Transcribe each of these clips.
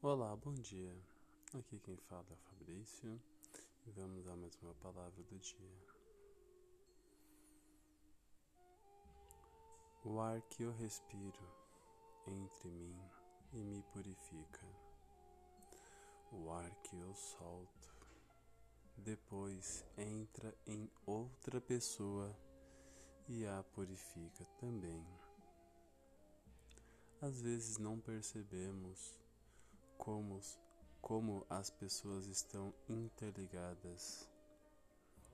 Olá, bom dia. Aqui quem fala é o Fabrício e vamos a mais uma palavra do dia. O ar que eu respiro entre mim e me purifica. O ar que eu solto depois entra em outra pessoa e a purifica também. Às vezes não percebemos como, como as pessoas estão interligadas.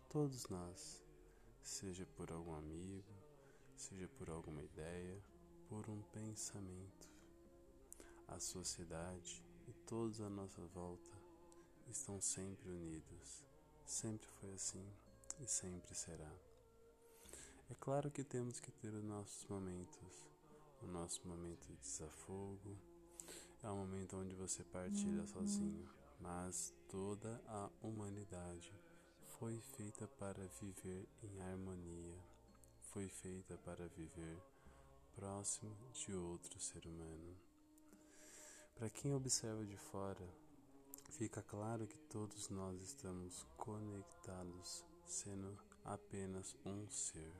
Todos nós, seja por algum amigo, seja por alguma ideia, por um pensamento. A sociedade e todos à nossa volta estão sempre unidos. Sempre foi assim e sempre será. É claro que temos que ter os nossos momentos, o nosso momento de desafogo, é um momento onde você partilha uhum. sozinho, mas toda a humanidade foi feita para viver em harmonia, foi feita para viver próximo de outro ser humano. Para quem observa de fora, fica claro que todos nós estamos conectados, sendo apenas um ser,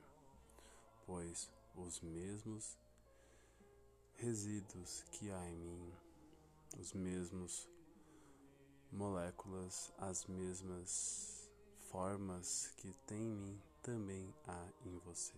pois os mesmos resíduos que há em mim os mesmos moléculas, as mesmas formas que tem em mim também há em você.